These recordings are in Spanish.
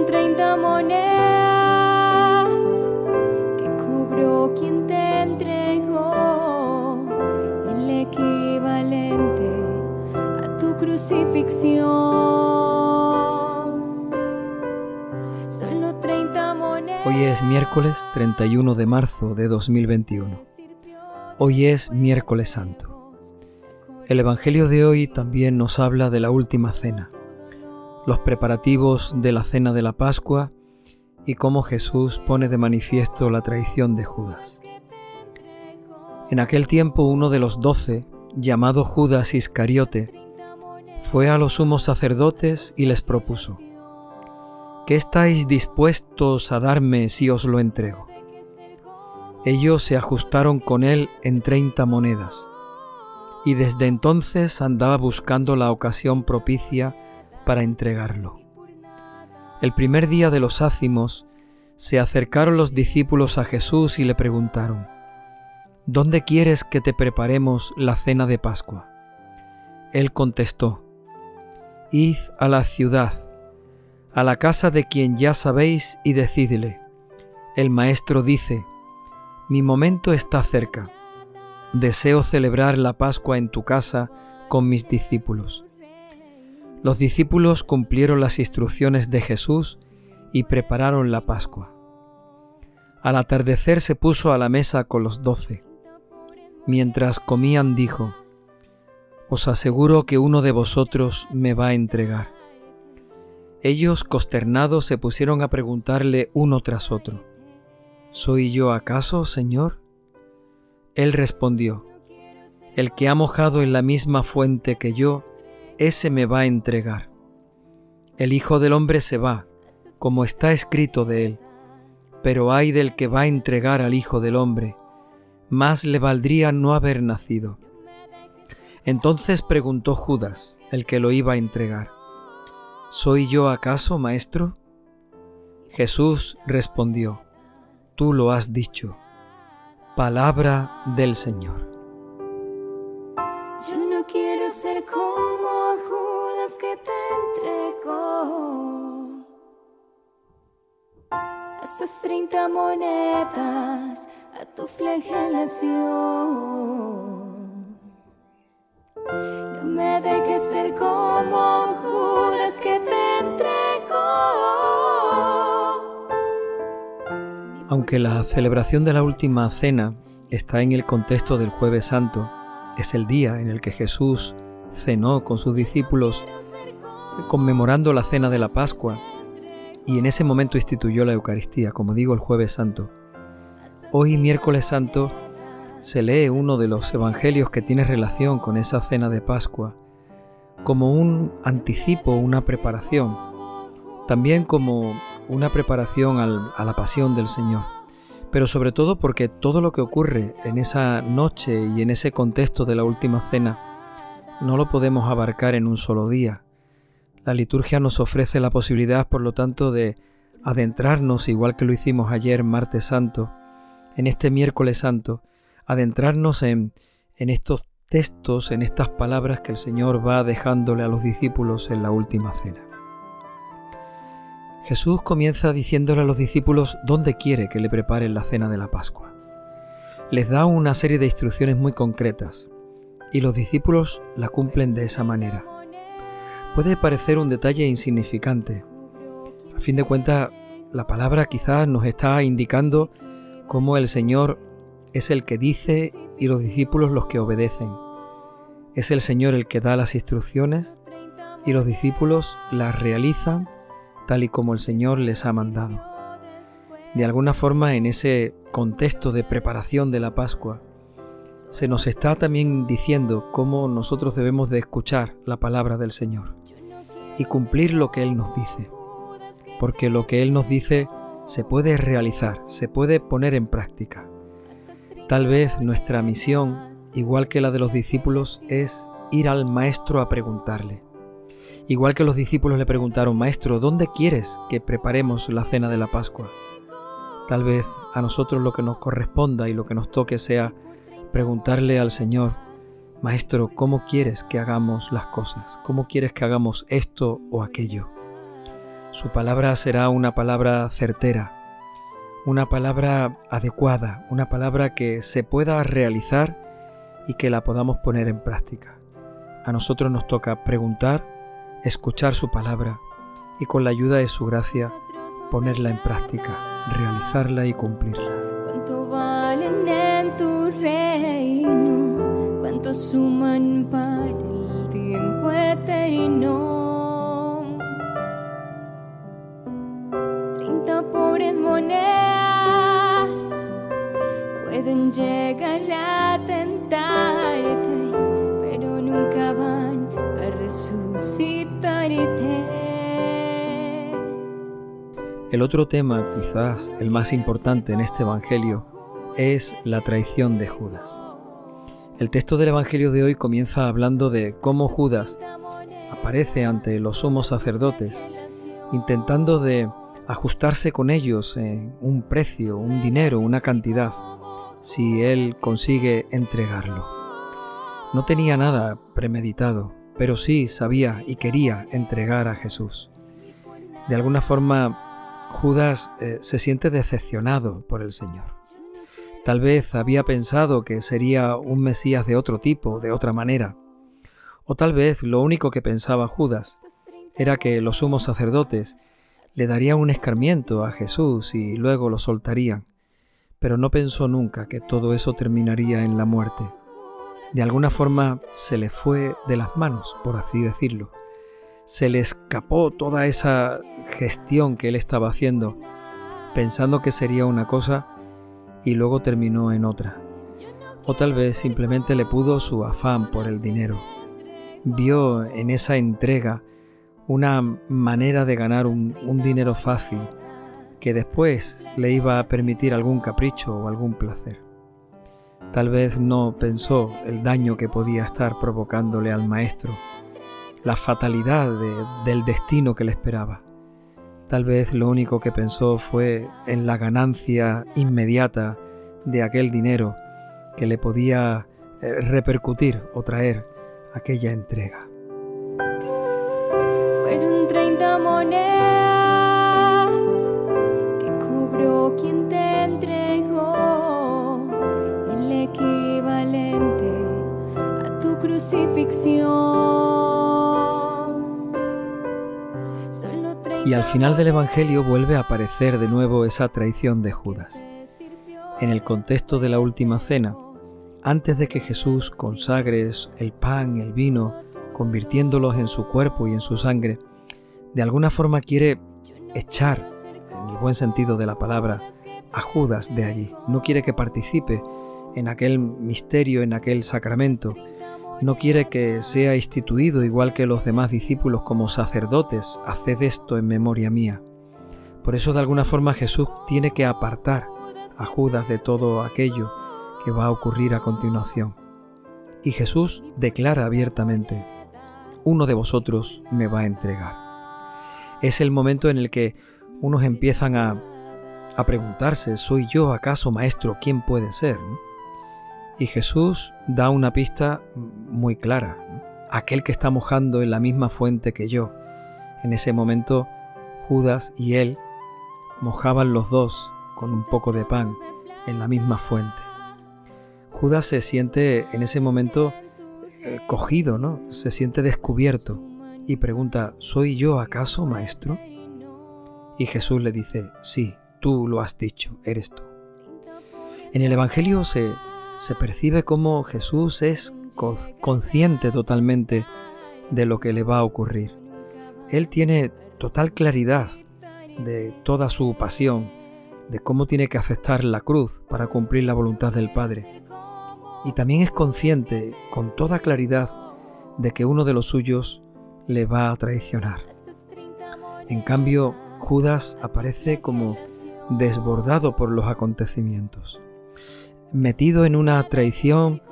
son treinta monedas que cobró quien te entregó el equivalente a tu crucifixión. Solo 30 monedas. Hoy es miércoles 31 de marzo de 2021. Hoy es miércoles santo. El Evangelio de hoy también nos habla de la última cena, los preparativos de la cena de la Pascua y cómo Jesús pone de manifiesto la traición de Judas. En aquel tiempo uno de los doce, llamado Judas Iscariote, fue a los sumos sacerdotes y les propuso, ¿qué estáis dispuestos a darme si os lo entrego? Ellos se ajustaron con él en treinta monedas, y desde entonces andaba buscando la ocasión propicia para entregarlo. El primer día de los ácimos, se acercaron los discípulos a Jesús y le preguntaron, ¿Dónde quieres que te preparemos la cena de Pascua? Él contestó, Id a la ciudad, a la casa de quien ya sabéis y decidle, el Maestro dice, mi momento está cerca. Deseo celebrar la Pascua en tu casa con mis discípulos. Los discípulos cumplieron las instrucciones de Jesús y prepararon la Pascua. Al atardecer se puso a la mesa con los doce. Mientras comían dijo, Os aseguro que uno de vosotros me va a entregar. Ellos, consternados, se pusieron a preguntarle uno tras otro, ¿Soy yo acaso, Señor? Él respondió, El que ha mojado en la misma fuente que yo, ese me va a entregar. El Hijo del Hombre se va, como está escrito de él, pero ay del que va a entregar al Hijo del Hombre, más le valdría no haber nacido. Entonces preguntó Judas, el que lo iba a entregar, ¿Soy yo acaso, maestro? Jesús respondió, tú lo has dicho. Palabra del Señor. Yo no quiero ser como Esas treinta monedas a tu flagelación. No me dejes ser como Judas que te entregó. Aunque la celebración de la última cena está en el contexto del jueves santo, es el día en el que Jesús cenó con sus discípulos conmemorando la cena de la Pascua y en ese momento instituyó la Eucaristía, como digo, el jueves santo. Hoy, miércoles santo, se lee uno de los evangelios que tiene relación con esa cena de Pascua, como un anticipo, una preparación, también como una preparación a la pasión del Señor, pero sobre todo porque todo lo que ocurre en esa noche y en ese contexto de la última cena no lo podemos abarcar en un solo día. La liturgia nos ofrece la posibilidad, por lo tanto, de adentrarnos, igual que lo hicimos ayer, martes santo, en este miércoles santo, adentrarnos en, en estos textos, en estas palabras que el Señor va dejándole a los discípulos en la última cena. Jesús comienza diciéndole a los discípulos dónde quiere que le preparen la cena de la Pascua. Les da una serie de instrucciones muy concretas y los discípulos la cumplen de esa manera. Puede parecer un detalle insignificante. A fin de cuentas, la palabra quizás nos está indicando cómo el Señor es el que dice y los discípulos los que obedecen. Es el Señor el que da las instrucciones y los discípulos las realizan tal y como el Señor les ha mandado. De alguna forma, en ese contexto de preparación de la Pascua, se nos está también diciendo cómo nosotros debemos de escuchar la palabra del Señor y cumplir lo que Él nos dice, porque lo que Él nos dice se puede realizar, se puede poner en práctica. Tal vez nuestra misión, igual que la de los discípulos, es ir al Maestro a preguntarle. Igual que los discípulos le preguntaron, Maestro, ¿dónde quieres que preparemos la cena de la Pascua? Tal vez a nosotros lo que nos corresponda y lo que nos toque sea preguntarle al Señor, Maestro, ¿cómo quieres que hagamos las cosas? ¿Cómo quieres que hagamos esto o aquello? Su palabra será una palabra certera, una palabra adecuada, una palabra que se pueda realizar y que la podamos poner en práctica. A nosotros nos toca preguntar, escuchar su palabra y con la ayuda de su gracia ponerla en práctica, realizarla y cumplirla. Suman para el tiempo eterno? Treinta pobres monedas pueden llegar a tentarte, pero nunca van a resucitarte. El otro tema, quizás el más importante en este Evangelio, es la traición de Judas. El texto del Evangelio de hoy comienza hablando de cómo Judas aparece ante los sumos sacerdotes, intentando de ajustarse con ellos en un precio, un dinero, una cantidad, si él consigue entregarlo. No tenía nada premeditado, pero sí sabía y quería entregar a Jesús. De alguna forma Judas eh, se siente decepcionado por el Señor. Tal vez había pensado que sería un Mesías de otro tipo, de otra manera. O tal vez lo único que pensaba Judas era que los sumos sacerdotes le darían un escarmiento a Jesús y luego lo soltarían. Pero no pensó nunca que todo eso terminaría en la muerte. De alguna forma se le fue de las manos, por así decirlo se le escapó toda esa gestión que él estaba haciendo, pensando que sería una cosa y luego terminó en otra. O tal vez simplemente le pudo su afán por el dinero. Vio en esa entrega una manera de ganar un, dinero fácil que después le iba a permitir algún capricho o algún placer. Tal vez no pensó el daño que podía estar provocándole al maestro la fatalidad del destino que le esperaba. Tal vez lo único que pensó fue en la ganancia inmediata de aquel dinero que le podía eh, repercutir o traer aquella entrega. Fueron 30 monedas que cobró quien te entregó el equivalente a tu crucifixión. Y al final del Evangelio vuelve a aparecer de nuevo esa traición de Judas. En el contexto de la última cena, antes de que Jesús consagre el pan, el vino, convirtiéndolos en su cuerpo y en su sangre, de alguna forma quiere echar, en el buen sentido de la palabra, a Judas de allí. No quiere que participe en aquel misterio, en aquel sacramento, no quiere que sea instituido igual que los demás discípulos como sacerdotes, haced esto en memoria mía. Por eso de alguna forma Jesús tiene que apartar a Judas de todo aquello que va a ocurrir a continuación. Y Jesús declara abiertamente, uno de vosotros me va a entregar. Es el momento en el que unos empiezan a, a preguntarse, ¿soy yo acaso maestro? ¿Quién puede ser? Y Jesús da una pista muy clara. Aquel que está mojando en la misma fuente que yo. En ese momento, Judas y él mojaban los dos con un poco de pan en la misma fuente. Judas se siente en ese momento eh, cogido, ¿no? Se siente descubierto y pregunta, ¿soy yo acaso maestro? Y Jesús le dice, sí, tú lo has dicho, eres tú. En el Evangelio se, se percibe como Jesús es consciente totalmente de lo que le va a ocurrir. Él tiene total claridad de toda su pasión, de cómo tiene que aceptar la cruz para cumplir la voluntad del Padre. Y también es consciente con toda claridad de que uno de los suyos le va a traicionar. En cambio, Judas aparece como desbordado por los acontecimientos metido en una traición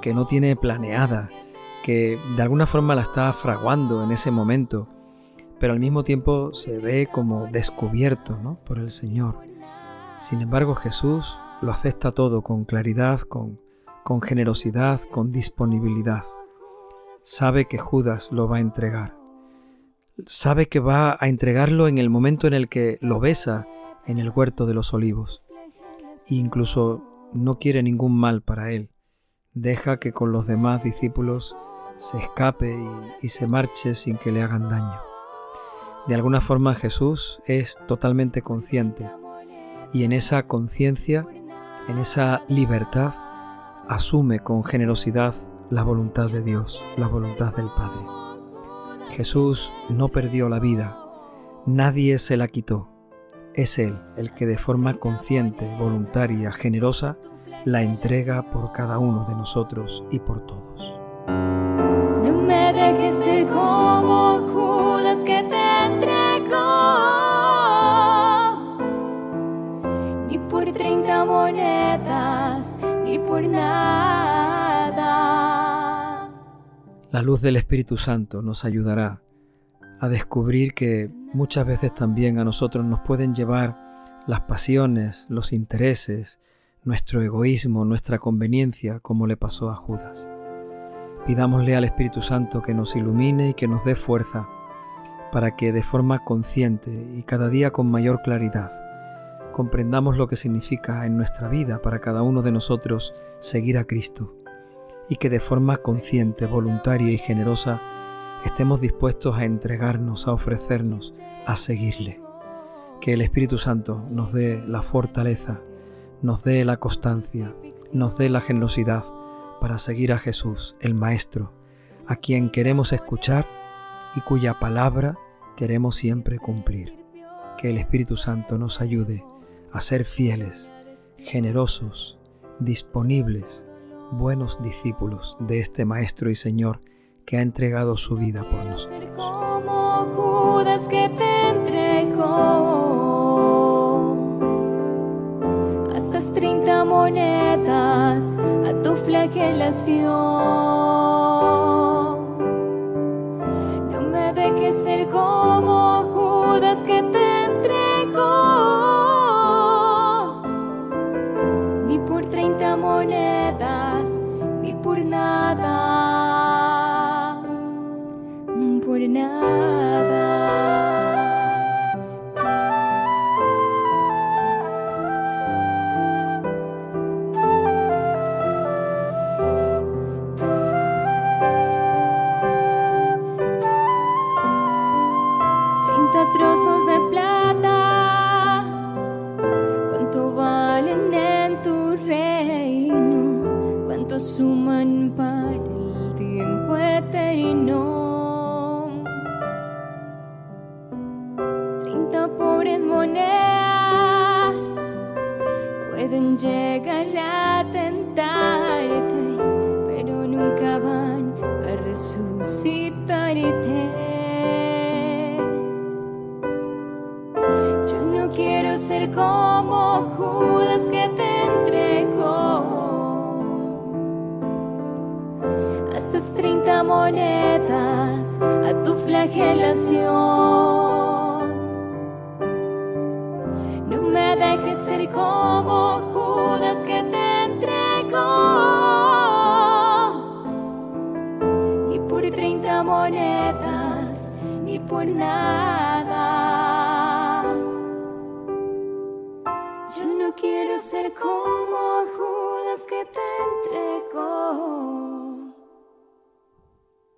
que no tiene planeada, que de alguna forma la está fraguando en ese momento, pero al mismo tiempo se ve como descubierto ¿no? por el Señor. Sin embargo, Jesús lo acepta todo con claridad, con, con generosidad, con disponibilidad. Sabe que Judas lo va a entregar. sabe que va a entregarlo en el momento en el que lo besa en el huerto de los olivos. E incluso no quiere ningún mal para él. Deja que con los demás discípulos se escape y, se marche sin que le hagan daño. De alguna forma Jesús es totalmente consciente y en esa conciencia, en esa libertad, asume con generosidad la voluntad de Dios, la voluntad del Padre. Jesús no perdió la vida, nadie se la quitó. Es Él el que de forma consciente, voluntaria, generosa, la entrega por cada uno de nosotros y por todos. No me dejes ser como Judas que te entregó, ni por 30 monedas, ni por nada. La luz del Espíritu Santo nos ayudará a descubrir que muchas veces también a nosotros nos pueden llevar las pasiones, los intereses, nuestro egoísmo, nuestra conveniencia, como le pasó a Judas. Pidámosle al Espíritu Santo que nos ilumine y que nos dé fuerza para que de forma consciente y cada día con mayor claridad comprendamos lo que significa en nuestra vida para cada uno de nosotros seguir a Cristo y que de forma consciente, voluntaria y generosa estemos dispuestos a entregarnos, a ofrecernos, a seguirle. Que el Espíritu Santo nos dé la fortaleza, nos dé la constancia, nos dé la generosidad para seguir a Jesús, el Maestro, a quien queremos escuchar y cuya palabra queremos siempre cumplir. Que el Espíritu Santo nos ayude a ser fieles, generosos, disponibles, buenos discípulos de este Maestro y Señor que ha entregado su vida por nosotros. Como Judas que te entregó. Hasta 30 monedas a tu flagelación. No me dejes ser como Judas que pueden llegar a tentarte, pero nunca van a resucitarte. Yo no quiero ser como Judas que te entregó. Haces 30 monedas a tu flagelación. No me dejes ser como ni